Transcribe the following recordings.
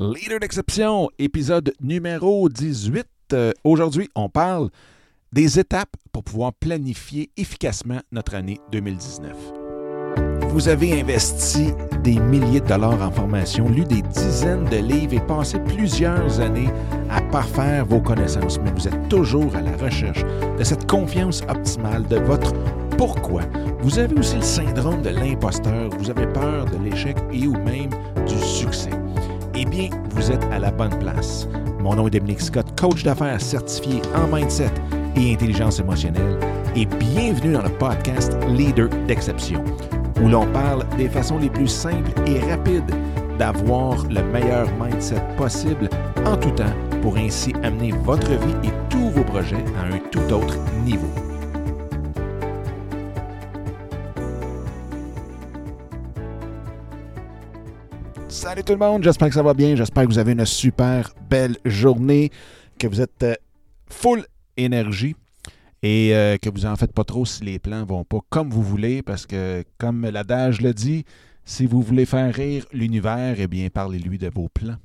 Leader d'exception, épisode numéro 18. Euh, Aujourd'hui, on parle des étapes pour pouvoir planifier efficacement notre année 2019. Vous avez investi des milliers de dollars en formation, lu des dizaines de livres et passé plusieurs années à parfaire vos connaissances, mais vous êtes toujours à la recherche de cette confiance optimale de votre pourquoi. Vous avez aussi le syndrome de l'imposteur, vous avez peur de l'échec et ou même du succès. Eh bien, vous êtes à la bonne place. Mon nom est Dominique Scott, coach d'affaires certifié en mindset et intelligence émotionnelle, et bienvenue dans le podcast Leader d'exception, où l'on parle des façons les plus simples et rapides d'avoir le meilleur mindset possible en tout temps pour ainsi amener votre vie et tous vos projets à un tout autre niveau. Salut tout le monde, j'espère que ça va bien, j'espère que vous avez une super belle journée, que vous êtes euh, full énergie et euh, que vous en faites pas trop si les plans vont pas comme vous voulez parce que comme l'adage le dit, si vous voulez faire rire l'univers, eh bien parlez-lui de vos plans.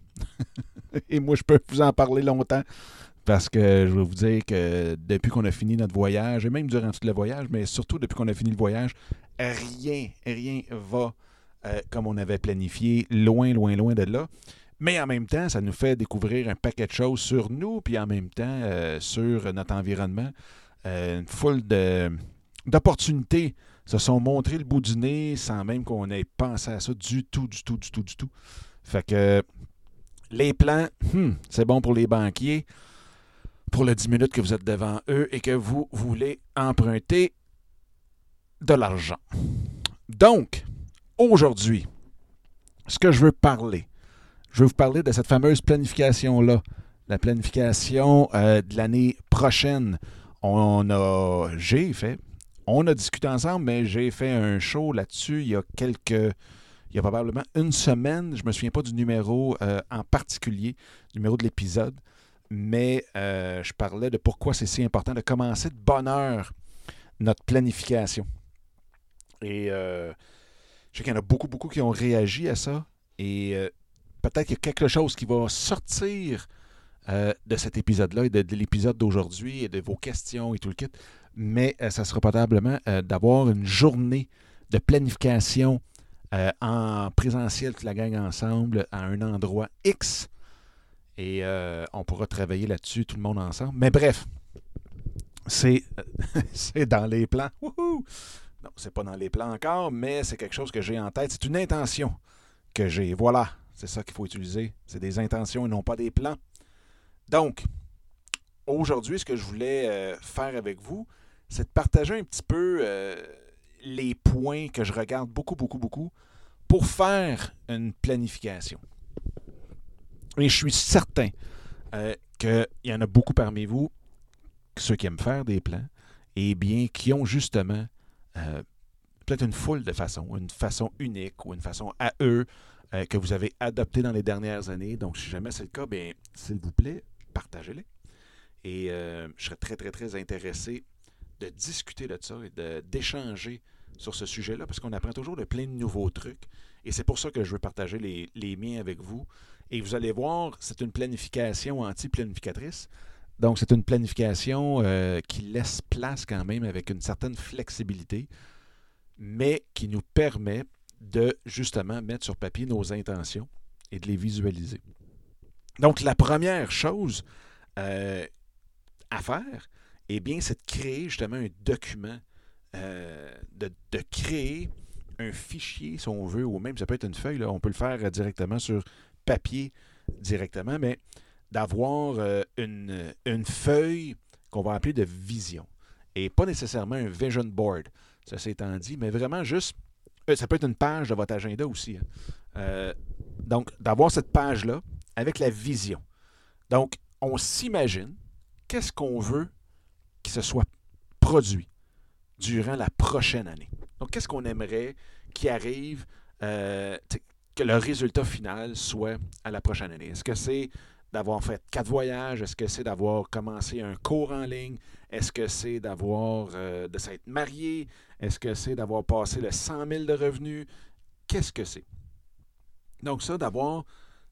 et moi je peux vous en parler longtemps parce que je vais vous dire que depuis qu'on a fini notre voyage, et même durant tout le voyage, mais surtout depuis qu'on a fini le voyage, rien, rien va euh, comme on avait planifié, loin, loin, loin de là. Mais en même temps, ça nous fait découvrir un paquet de choses sur nous, puis en même temps euh, sur notre environnement. Euh, une foule d'opportunités se sont montrées le bout du nez sans même qu'on ait pensé à ça du tout, du tout, du tout, du tout. Fait que les plans, hmm, c'est bon pour les banquiers, pour les 10 minutes que vous êtes devant eux et que vous voulez emprunter de l'argent. Donc, aujourd'hui, ce que je veux parler, je veux vous parler de cette fameuse planification-là, la planification euh, de l'année prochaine. On a, j'ai fait, on a discuté ensemble, mais j'ai fait un show là-dessus il y a quelques, il y a probablement une semaine. Je ne me souviens pas du numéro euh, en particulier, du numéro de l'épisode, mais euh, je parlais de pourquoi c'est si important de commencer de bonne heure notre planification. Et euh, je sais qu'il y en a beaucoup, beaucoup qui ont réagi à ça. Et euh, peut-être qu'il y a quelque chose qui va sortir euh, de cet épisode-là et de, de l'épisode d'aujourd'hui et de vos questions et tout le kit. Mais euh, ça sera probablement d'avoir une journée de planification en présentiel, toute la gang ensemble, à un endroit X. Et on pourra travailler là-dessus, tout le monde ensemble. Mais bref, c'est dans les plans. Non, c'est pas dans les plans encore, mais c'est quelque chose que j'ai en tête. C'est une intention que j'ai. Voilà, c'est ça qu'il faut utiliser. C'est des intentions et non pas des plans. Donc, aujourd'hui, ce que je voulais euh, faire avec vous, c'est de partager un petit peu euh, les points que je regarde beaucoup, beaucoup, beaucoup pour faire une planification. Et je suis certain euh, qu'il y en a beaucoup parmi vous, ceux qui aiment faire des plans, et bien qui ont justement euh, peut-être une foule de façons, une façon unique ou une façon à eux euh, que vous avez adoptée dans les dernières années. Donc, si jamais c'est le cas, bien, s'il vous plaît, partagez-les. Et euh, je serais très, très, très intéressé de discuter de ça et d'échanger sur ce sujet-là parce qu'on apprend toujours de plein de nouveaux trucs. Et c'est pour ça que je veux partager les, les miens avec vous. Et vous allez voir, c'est une planification anti-planificatrice. Donc, c'est une planification euh, qui laisse place quand même avec une certaine flexibilité, mais qui nous permet de justement mettre sur papier nos intentions et de les visualiser. Donc, la première chose euh, à faire, eh bien, c'est de créer justement un document, euh, de, créer un fichier, si on veut, ou même ça peut être une feuille, on peut le faire directement sur papier directement, mais d'avoir euh, une, une feuille qu'on va appeler de vision. Et pas nécessairement un vision board, ça s'étant dit, mais vraiment juste, euh, ça peut être une page de votre agenda aussi. hein. Euh, donc, d'avoir cette page-là avec la vision. Donc, on s'imagine qu'est-ce qu'on veut qui se soit produit durant la prochaine année. Donc, qu'est-ce qu'on aimerait qui arrive, que le résultat final soit à la prochaine année? Est-ce que c'est d'avoir fait quatre voyages? Est-ce que c'est d'avoir commencé un cours en ligne? Est-ce que c'est d'avoir euh, de s'être marié? Est-ce que c'est d'avoir passé le 100 000 de revenus? Qu'est-ce que c'est? Donc ça, d'avoir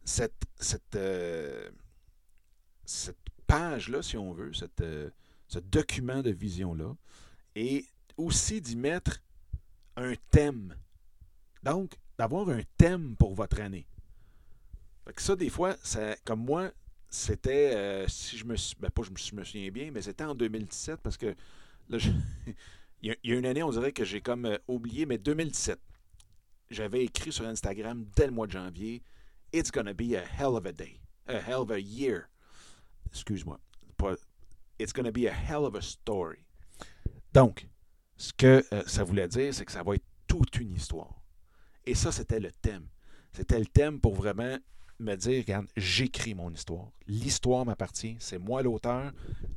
cette, cette, euh, page-là, si on veut, euh, ce document de vision-là, et aussi d'y mettre un thème. Donc, d'avoir un thème pour votre année. Que ça, des fois, ça, comme moi, c'était, euh, si je me ben pas je me, souviens bien, mais c'était en 2017 parce que là, il, y a, une année, on dirait que j'ai comme oublié, mais 2017. J'avais écrit sur Instagram dès le mois de janvier, It's gonna be a hell of a day, a hell of a year. Excuse-moi. It's gonna be a hell of a story. Donc, ce que euh, ça voulait dire, c'est que ça va être toute une histoire. Et ça, c'était le thème. C'était le thème pour vraiment me dire, regarde, j'écris mon histoire. L'histoire m'appartient, c'est moi l'auteur,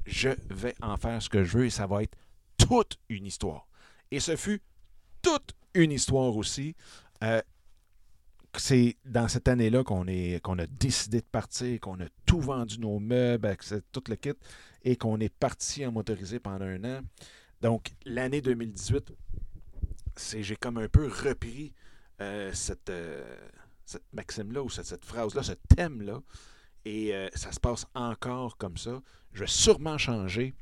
je vais en faire ce que je veux et ça va être toute une histoire. Et ce fut toute une histoire aussi. Euh, c'est dans cette année-là qu'on a décidé de partir, qu'on a tout vendu nos meubles, tout le kit, et qu'on est parti en motorisé pendant un an. Donc, l'année 2018, j'ai comme un peu repris euh, cette, euh, cette maxime-là, ou cette, phrase-là, ce thème-là, et euh, ça se passe encore comme ça. Je vais sûrement changer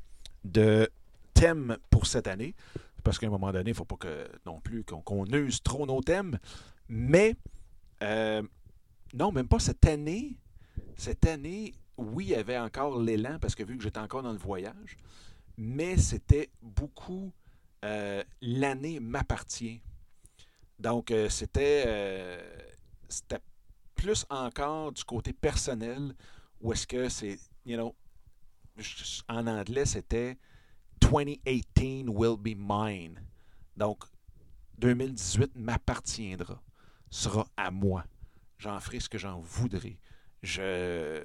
de thème pour cette année, parce qu'à un moment donné, il ne faut pas que non plus qu'on use trop nos thèmes, mais euh, non, même pas cette année. Cette année, oui, il y avait encore l'élan parce que vu que j'étais encore dans le voyage, mais c'était beaucoup euh, l'année m'appartient. Donc, c'était, c'était plus encore du côté personnel où est-ce que c'est, you know, en anglais, c'était 2018 will be mine. Donc, 2018 m'appartiendra sera à moi. J'en ferai ce que j'en voudrai. Je,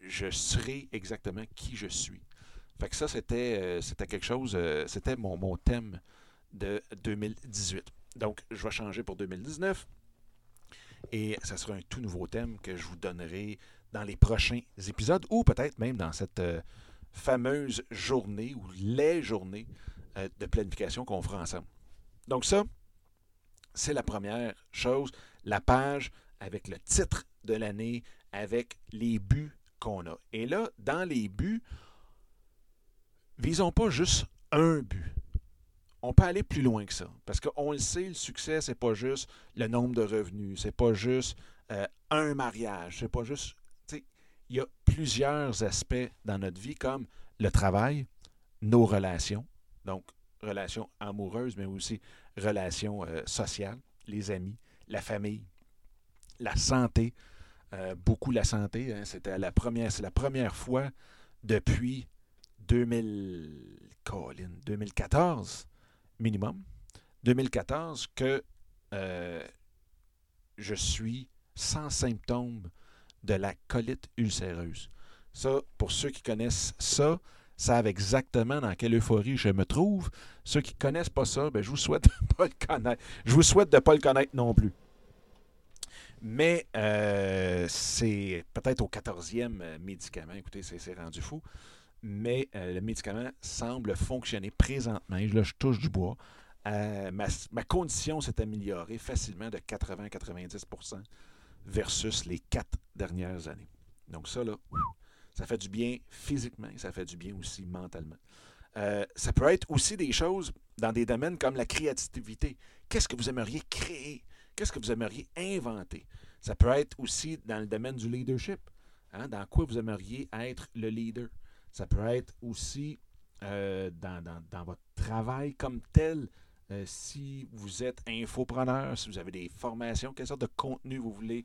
je serai exactement qui je suis. Fait que ça, c'était, euh, c'était quelque chose, euh, c'était mon, mon thème de 2018. Donc, je vais changer pour 2019. Et ça sera un tout nouveau thème que je vous donnerai dans les prochains épisodes ou peut-être même dans cette euh, fameuse journée ou les journées de planification qu'on fera ensemble. Donc ça, c'est la première chose. La page avec le titre de l'année, avec les buts qu'on a. Et là, dans les buts, visons pas juste un but. On peut aller plus loin que ça. Parce qu'on le sait, le succès, c'est pas juste le nombre de revenus, c'est pas juste euh, un mariage, c'est pas juste. Il y a plusieurs aspects dans notre vie, comme le travail, nos relations, donc relations amoureuses, mais aussi relations euh, sociales, les amis, la famille, la santé. Euh, beaucoup la santé. Hein. C'était la première, c'est la première fois depuis 2000, 2014 minimum, 2014 que euh, je suis sans symptômes de la colite ulcéreuse. Ça, pour ceux qui connaissent ça, savent exactement dans quelle euphorie je me trouve. Ceux qui ne connaissent pas ça, ben, je vous souhaite de pas le connaître. Je vous souhaite de ne pas le connaître non plus. Mais euh, c'est peut-être au 14e euh, médicament. Écoutez, c'est rendu fou. Mais euh, le médicament semble fonctionner présentement. Là, je touche du bois. ma, ma, condition s'est améliorée facilement de 80-90% versus les quatre dernières années. Donc ça, là, ça fait du bien physiquement ça fait du bien aussi mentalement. Euh, ça peut être aussi des choses dans des domaines comme la créativité. Qu'est-ce que vous aimeriez créer? Qu'est-ce que vous aimeriez inventer? Ça peut être aussi dans le domaine du leadership. Hein? Dans quoi vous aimeriez être le leader? Ça peut être aussi euh, dans, votre travail comme tel. Euh, si vous êtes infopreneur, si vous avez des formations, quelle sorte de contenu vous voulez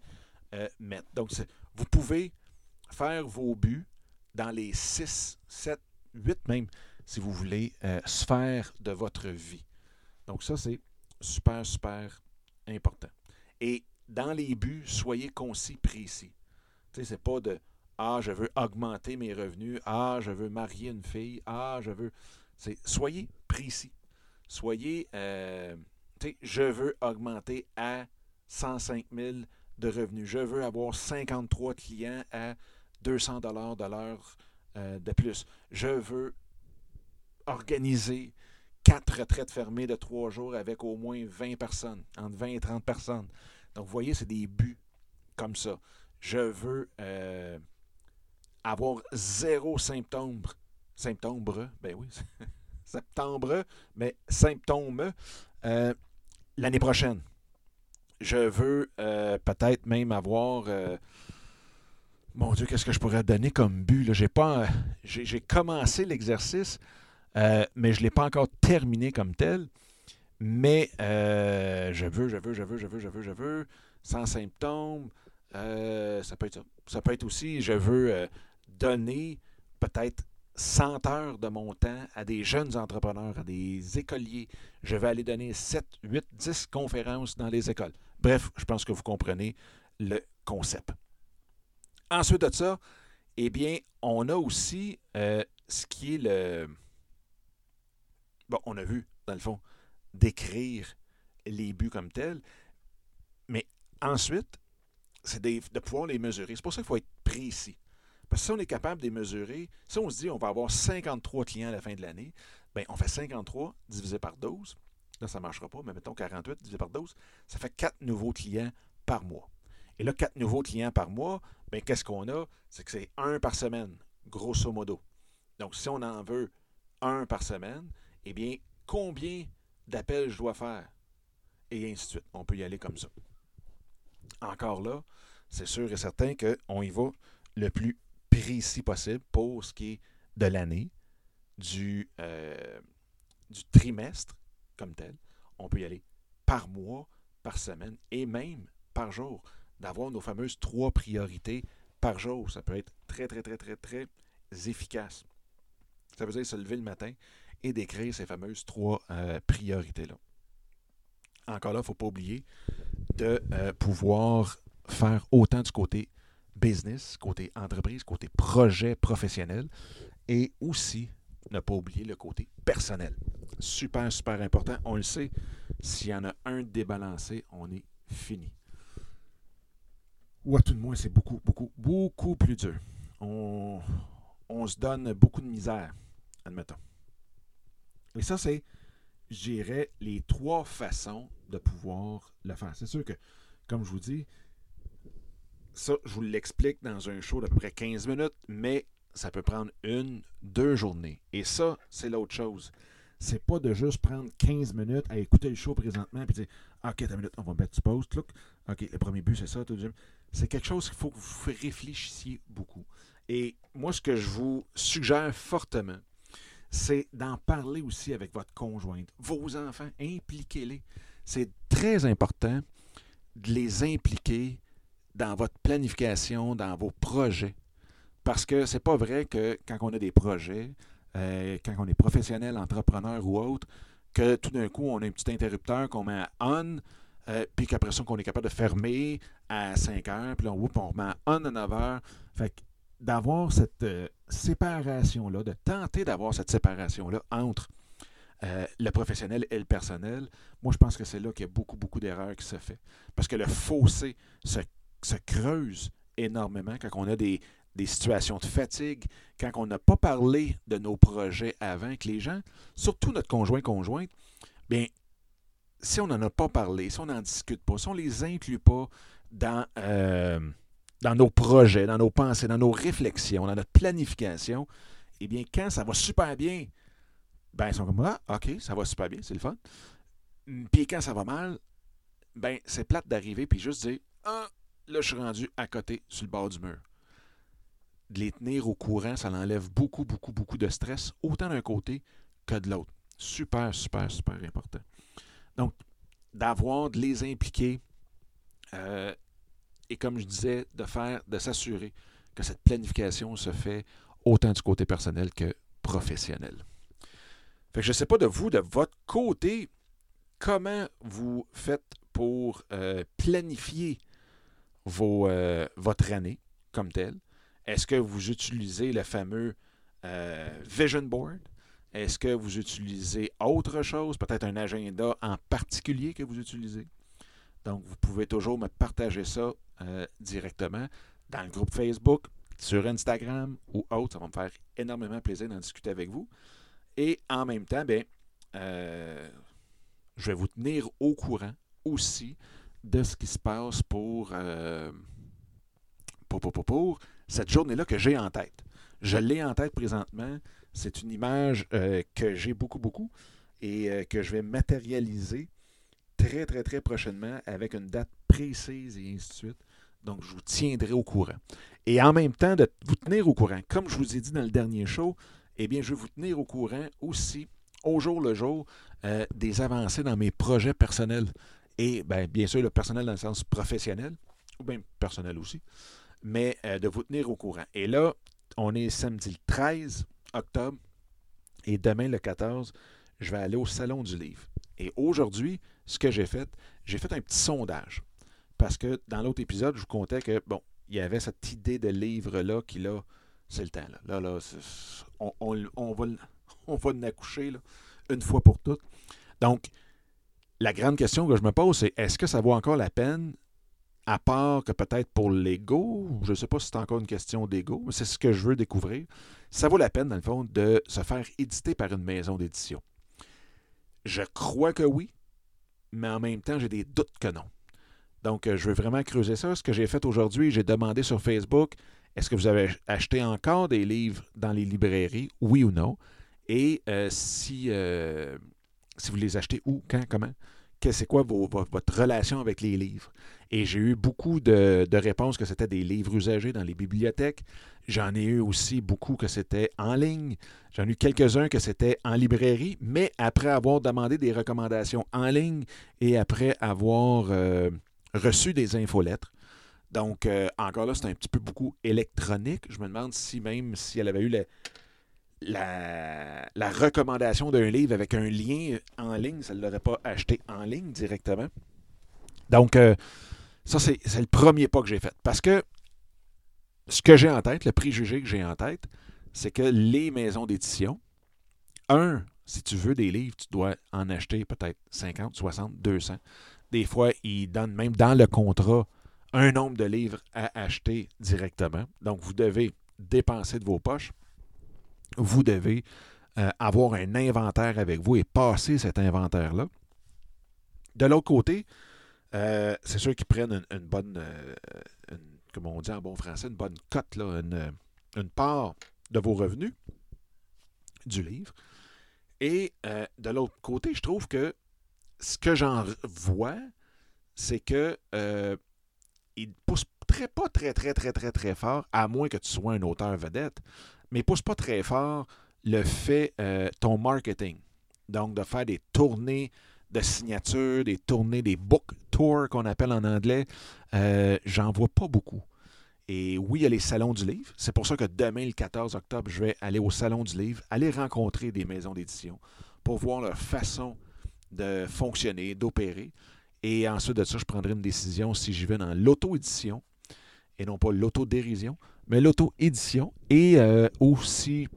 mettre. Donc, vous pouvez faire vos buts dans les 6, 7, 8 même, si vous voulez, euh, sphères de votre vie. Donc ça, c'est super, super important. Et dans les buts, soyez concis, précis. Tu sais, c'est pas de Ah, je veux augmenter mes revenus. Ah, je veux marier une fille. Ah, je veux. Soyez précis. Soyez. Euh, je veux augmenter à 105 000 de revenus. Je veux avoir 53 clients à 200 dollars de l'heure euh, de plus. Je veux organiser quatre retraites fermées de trois jours avec au moins 20 personnes, entre 20 et 30 personnes. Donc, vous voyez, c'est des buts comme ça. Je veux euh, avoir zéro symptôme. Symptôme, ben oui, septembre, mais symptômes euh, l'année prochaine. Je veux euh, peut-être même avoir. Euh, mon Dieu, qu'est-ce que je pourrais donner comme but? J'ai pas. J'ai commencé l'exercice, mais je ne l'ai pas encore terminé comme tel. Mais je veux, je veux, je veux, je veux, je veux, je veux, sans symptômes. ça peut être ça. Ça peut être aussi, je veux donner peut-être 100 heures de mon temps à des jeunes entrepreneurs, à des écoliers. Je vais aller donner 7, 8, 10 conférences dans les écoles. Bref, je pense que vous comprenez le concept. Ensuite de ça, eh bien, on a aussi euh, ce qui est le... Bon, on a vu, dans le fond, d'écrire les buts comme tels, mais ensuite, c'est de pouvoir les mesurer. C'est pour ça qu'il faut être précis. Si on est capable de mesurer, si on se dit on va avoir 53 clients à la fin de l'année, bien, on fait 53 divisé par 12. Là, ça ne marchera pas, mais mettons 48 divisé par 12, ça fait 4 nouveaux clients par mois. Et là, 4 nouveaux clients par mois, bien, qu'est-ce qu'on a? C'est que c'est un par semaine, grosso modo. Donc, si on en veut un par semaine, eh bien, combien d'appels je dois faire? Et ainsi de suite. On peut y aller comme ça. Encore là, c'est sûr et certain qu'on y va le plus précis possible pour ce qui est de l'année, du, euh, du trimestre comme tel. On peut y aller par mois, par semaine et même par jour. D'avoir nos fameuses trois priorités par jour. Ça peut être très, très, très, très, très efficace. Ça veut dire se lever le matin et d'écrire ces fameuses trois euh, priorités-là. Encore là, il ne faut pas oublier de euh, pouvoir faire autant du côté business, côté entreprise, côté projet professionnel, et aussi ne pas oublier le côté personnel. Super, super important. On le sait, s'il y en a un débalancé, on est fini. Ou à tout de moins, c'est beaucoup, beaucoup, beaucoup plus dur. On, on se donne beaucoup de misère, admettons. Et ça, c'est, je les trois façons de pouvoir le faire. C'est sûr que, comme je vous dis, ça, je vous l'explique dans un show d'à peu près 15 minutes, mais ça peut prendre une, deux journées. Et ça, c'est l'autre chose. C'est pas de juste prendre 15 minutes à écouter le show présentement et dire OK, une minute, on va mettre du post. Look. OK, le premier but, c'est ça. C'est quelque chose qu'il faut que vous réfléchissiez beaucoup. Et moi, ce que je vous suggère fortement, c'est d'en parler aussi avec votre conjointe, vos enfants, impliquez-les. C'est très important de les impliquer dans votre planification, dans vos projets. Parce que c'est pas vrai que quand on a des projets, euh, quand on est professionnel, entrepreneur ou autre, que tout d'un coup, on a un petit interrupteur qu'on met à on, euh, puis qu'après ça, qu'on est capable de fermer à 5 heures, puis là, on, on remet à on à 9 heures. Fait d'avoir cette euh, séparation-là, de tenter d'avoir cette séparation-là entre le professionnel et le personnel, moi, je pense que c'est là qu'il y a beaucoup, beaucoup d'erreurs qui se fait. Parce que le fossé se se creuse énormément quand on a des, situations de fatigue, quand on n'a pas parlé de nos projets avant que les gens, surtout notre conjoint-conjointe, bien, si on n'en a pas parlé, si on n'en discute pas, si on ne les inclut pas dans, euh, dans nos projets, dans nos pensées, dans nos réflexions, dans notre planification, eh bien, quand ça va super bien, ben, ils sont comme Ah, OK, ça va super bien, c'est le fun. Puis quand ça va mal, ben, c'est plate d'arriver puis juste dire Ah, Là, je suis rendu à côté, sur le bord du mur. De les tenir au courant, ça enlève beaucoup, beaucoup, beaucoup de stress, autant d'un côté que de l'autre. Super, super, super important. Donc, d'avoir, de les impliquer, euh, et comme je disais, de faire, de s'assurer que cette planification se fait autant du côté personnel que professionnel. Fait que je ne sais pas de vous, de votre côté, comment vous faites pour euh, planifier euh, votre année comme telle? Est-ce que vous utilisez le fameux euh, Vision Board? Est-ce que vous utilisez autre chose, peut-être un agenda en particulier que vous utilisez? Donc, vous pouvez toujours me partager ça euh, directement dans le groupe Facebook, sur Instagram ou autre. Ça va me faire énormément plaisir d'en discuter avec vous. Et en même temps, bien, je vais vous tenir au courant aussi de ce qui se passe pour, euh, pour, pour, pour, pour cette journée-là que j'ai en tête. Je l'ai en tête présentement. C'est une image euh, que j'ai beaucoup, beaucoup et euh, que je vais matérialiser très, très, très prochainement avec une date précise et ainsi de suite. Donc, je vous tiendrai au courant. Et en même temps, de vous tenir au courant, comme je vous ai dit dans le dernier show, eh bien, je vais vous tenir au courant aussi, au jour le jour, des avancées dans mes projets personnels. Et ben, bien sûr, le personnel dans le sens professionnel, ou bien personnel aussi, mais euh, de vous tenir au courant. Et là, on est samedi le 13 octobre, et demain le 14, je vais aller au Salon du Livre. Et aujourd'hui, ce que j'ai fait, j'ai fait un petit sondage. Parce que dans l'autre épisode, je vous contais que, bon, il y avait cette idée de livre-là qui, là, c'est le temps. Là, là, là on, on, on, va, on va l'accoucher une fois pour toutes. Donc, la grande question que je me pose, c'est est-ce que ça vaut encore la peine, à part que peut-être pour l'ego, je ne sais pas si c'est encore une question d'ego, mais c'est ce que je veux découvrir, ça vaut la peine, dans le fond, de se faire éditer par une maison d'édition? Je crois que oui, mais en même temps, j'ai des doutes que non. Donc, euh, je veux vraiment creuser ça. Ce que j'ai fait aujourd'hui, j'ai demandé sur Facebook, est-ce que vous avez acheté encore des livres dans les librairies, oui ou non? Et euh, si, euh, si vous les achetez où, quand, comment? C'est quoi votre relation avec les livres? Et j'ai eu beaucoup de, de réponses que c'était des livres usagés dans les bibliothèques. J'en ai eu aussi beaucoup que c'était en ligne. J'en ai eu quelques-uns que c'était en librairie, mais après avoir demandé des recommandations en ligne et après avoir euh, reçu des infolettres. Donc, encore là, c'est un petit peu beaucoup électronique. Je me demande si même si elle avait eu la, la, recommandation d'un livre avec un lien en ligne, ça ne l'aurait pas acheté en ligne directement. Donc, euh, ça, c'est le premier pas que j'ai fait. Parce que ce que j'ai en tête, le préjugé que j'ai en tête, c'est que les maisons d'édition, un, si tu veux des livres, tu dois en acheter peut-être 50, 60, 200. Des fois, ils donnent même dans le contrat un nombre de livres à acheter directement. Donc, vous devez dépenser de vos poches vous devez euh, avoir un inventaire avec vous et passer cet inventaire-là. De l'autre côté, euh, c'est sûr qu'ils prennent une, bonne, euh, comme on dit en bon français, une bonne cote, là, une, part de vos revenus du livre. Et de l'autre côté, je trouve que ce que j'en vois, c'est que ne poussent très, pas très, très, très, très, très fort, à moins que tu sois un auteur vedette, mais pousse pas très fort le fait, euh, ton marketing. Donc, de faire des tournées de signature, des tournées, des book tours qu'on appelle en anglais, euh, j'en vois pas beaucoup. Et oui, il y a les salons du livre. C'est pour ça que demain, le 14 octobre, je vais aller au salon du livre, aller rencontrer des maisons d'édition pour voir leur façon de fonctionner, d'opérer. Et ensuite de ça, je prendrai une décision si j'y vais dans l'auto-édition et non pas l'auto-dérision mais l'auto-édition. Et euh, aussi,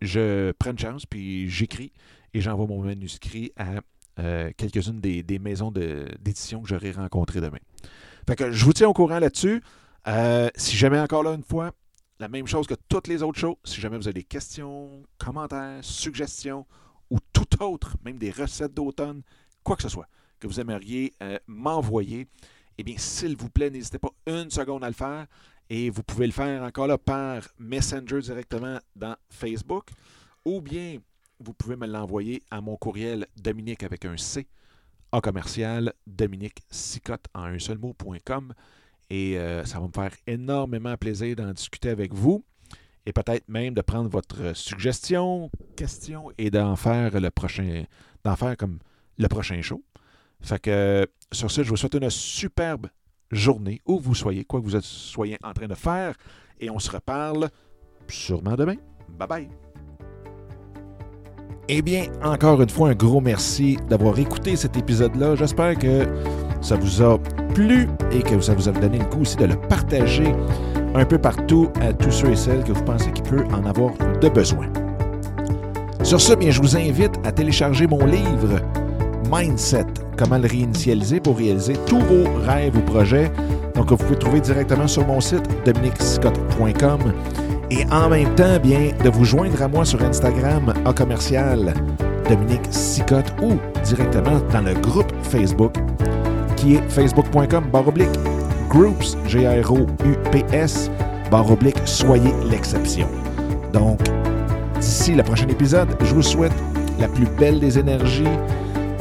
je prends une chance, puis j'écris et j'envoie mon manuscrit à euh, quelques-unes des, maisons d'édition que j'aurai rencontrées demain. Fait que je vous tiens au courant là-dessus. Euh, si jamais encore là une fois, la même chose que toutes les autres choses. Si jamais vous avez des questions, commentaires, suggestions ou tout autre, même des recettes d'automne, quoi que ce soit, que vous aimeriez m'envoyer, eh bien, s'il vous plaît, n'hésitez pas une seconde à le faire. Et vous pouvez le faire encore là par Messenger directement dans Facebook. Ou bien vous pouvez me l'envoyer à mon courriel Dominique avec un C en commercial Dominique Sicotte en un seul mot.com. Et euh, ça va me faire énormément plaisir d'en discuter avec vous et peut-être même de prendre votre suggestion, question et d'en faire le prochain, d'en faire comme le prochain show. Fait que sur ce, je vous souhaite une superbe journée, où vous soyez, quoi que vous soyez en train de faire. Et on se reparle sûrement demain. Bye bye. Eh bien, encore une fois, un gros merci d'avoir écouté cet épisode-là. J'espère que ça vous a plu et que ça vous a donné le coup aussi de le partager un peu partout à tous ceux et celles que vous pensez qu'il peut en avoir de besoin. Sur ce, bien, je vous invite à télécharger mon livre Mindset comment le réinitialiser pour réaliser tous vos rêves ou projets. Donc, vous pouvez trouver directement sur mon site dominicscott.com et en même temps, bien, de vous joindre à moi sur Instagram à commercial Dominique Sicotte ou directement dans le groupe Facebook qui est facebook.com baroblique Groups, G-R-O-U-P-S, barre oblique, soyez l'exception. Donc, d'ici le prochain épisode, je vous souhaite la plus belle des énergies